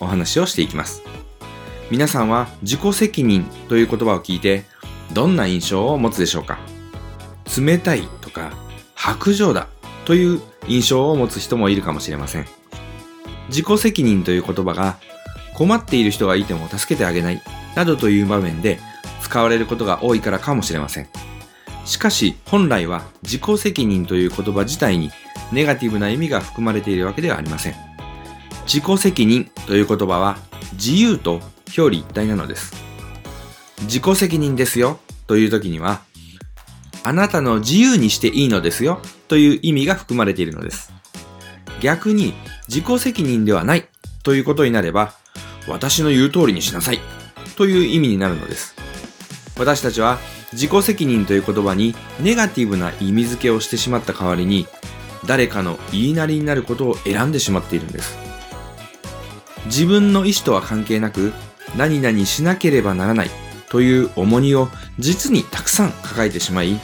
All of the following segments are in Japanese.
お話をしていきます。皆さんは自己責任という言葉を聞いてどんな印象を持つでしょうか？冷たいとか白状だという印象を持つ人もいるかもしれません。自己責任という言葉が困っている人がいても助けてあげないなどという場面で使われることが多いからかもしれません。しかし本来は自己責任という言葉自体にネガティブな意味が含まれているわけではありません。自己責任という言葉は自由と表裏一体なのです。自己責任ですよという時には、あなたの自由にしていいのですよという意味が含まれているのです。逆に自己責任ではないということになれば、私の言う通りにしなさいという意味になるのです。私たちは自己責任という言葉にネガティブな意味付けをしてしまった代わりに誰かの言いなりになることを選んでしまっているんです。自分の意思とは関係なく何々しなければならないという重荷を実にたくさん抱えてしまい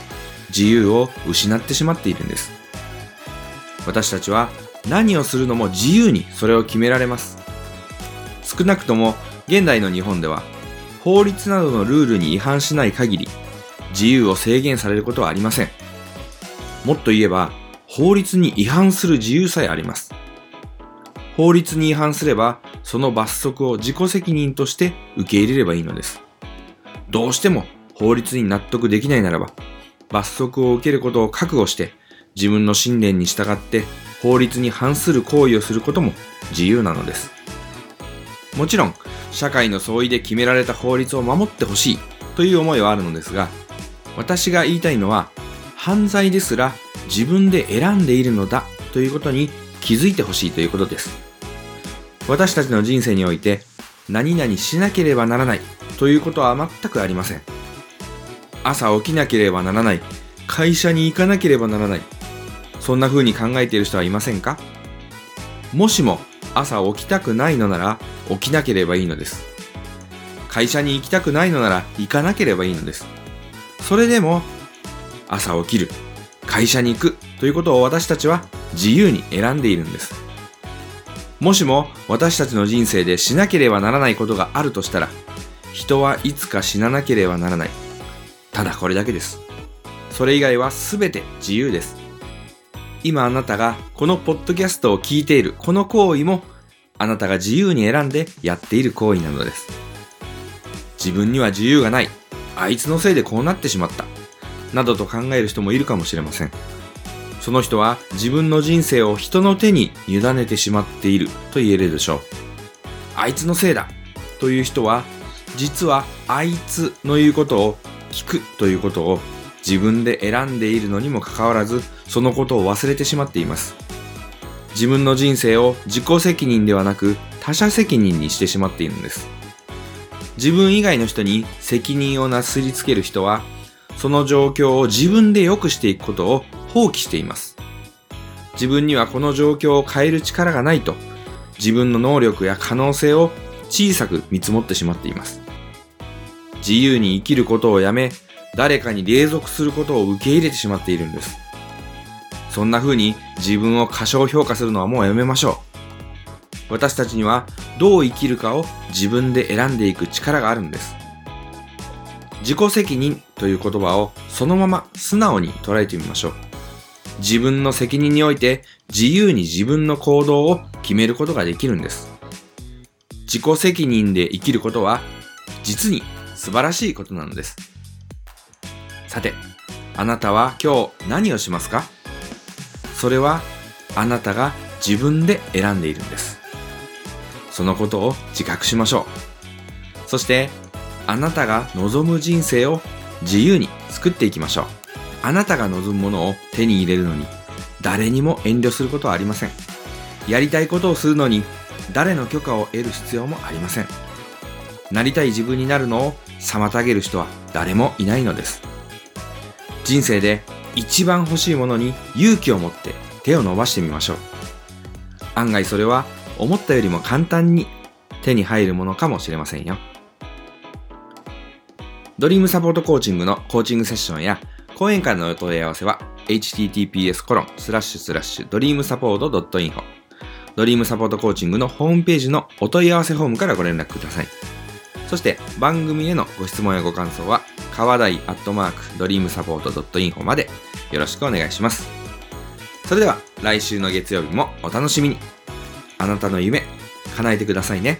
自由を失ってしまっているんです。私たちは何をするのも自由にそれを決められます。少なくとも現代の日本では法律などのルールに違反しない限り自由を制限されることはありません。もっと言えば法律に違反する自由さえあります。法律に違反すれば、その罰則を自己責任として受け入れればいいのです。どうしても法律に納得できないならば、罰則を受けることを覚悟して、自分の信念に従って法律に反する行為をすることも自由なのです。もちろん、社会の相違で決められた法律を守ってほしいという思いはあるのですが、私が言いたいのは、犯罪ですら自分で選んでいるのだということに気づいてほしいということです。私たちの人生において何々しなければならないということは全くありません。朝起きなければならない、会社に行かなければならない、そんな風に考えている人はいませんか？もしも朝起きたくないのなら起きなければいいのです。会社に行きたくないのなら行かなければいいのです。それでも朝起きる、会社に行くということを私たちは自由に選んでいるんです。もしも私たちの人生でしなければならないことがあるとしたら、人はいつか死ななければならない。ただこれだけです。それ以外は全て自由です。今あなたがこのポッドキャストを聞いているこの行為もあなたが自由に選んでやっている行為なのです。自分には自由がない。あいつのせいでこうなってしまった。などと考える人もいるかもしれません。その人は自分の人生を人の手に委ねてしまっていると言えるでしょう。あいつのせいだという人は、実はあいつの言うことを聞くということを自分で選んでいるのにもかかわらず、そのことを忘れてしまっています。自分の人生を自己責任ではなく他者責任にしてしまっているんです。自分以外の人に責任をなすりつける人はその状況を自分で良くしていくことを放棄しています。自分にはこの状況を変える力がないと、自分の能力や可能性を小さく見積もってしまっています。自由に生きることをやめ、誰かに隷属することを受け入れてしまっているんです。そんな風に自分を過小評価するのはもうやめましょう。私たちにはどう生きるかを自分で選んでいく力があるんです。自己責任という言葉をそのまま素直に捉えてみましょう。自分の責任において自由に自分の行動を決めることができるんです。自己責任で生きることは実に素晴らしいことなのです。さて、あなたは今日何をしますか？それはあなたが自分で選んでいるんです。そのことを自覚しましょう。そしてあなたが望む人生を自由に作っていきましょう。あなたが望むものを手に入れるのに誰にも遠慮することはありません。やりたいことをするのに誰の許可を得る必要もありません。なりたい自分になるのを妨げる人は誰もいないのです。人生で一番欲しいものに勇気を持って手を伸ばしてみましょう。案外それは思ったよりも簡単に手に入るものかもしれませんよ。ドリームサポートコーチングのコーチングセッションや講演会のお問い合わせは https コロンスラッシュスラッシュドリームサポート .info ドリームサポートコーチングのホームページのお問い合わせフォームからご連絡ください。そして番組へのご質問やご感想は川台アットマークドリームサポート .info までよろしくお願いします。それでは来週の月曜日もお楽しみに。あなたの夢叶えてくださいね。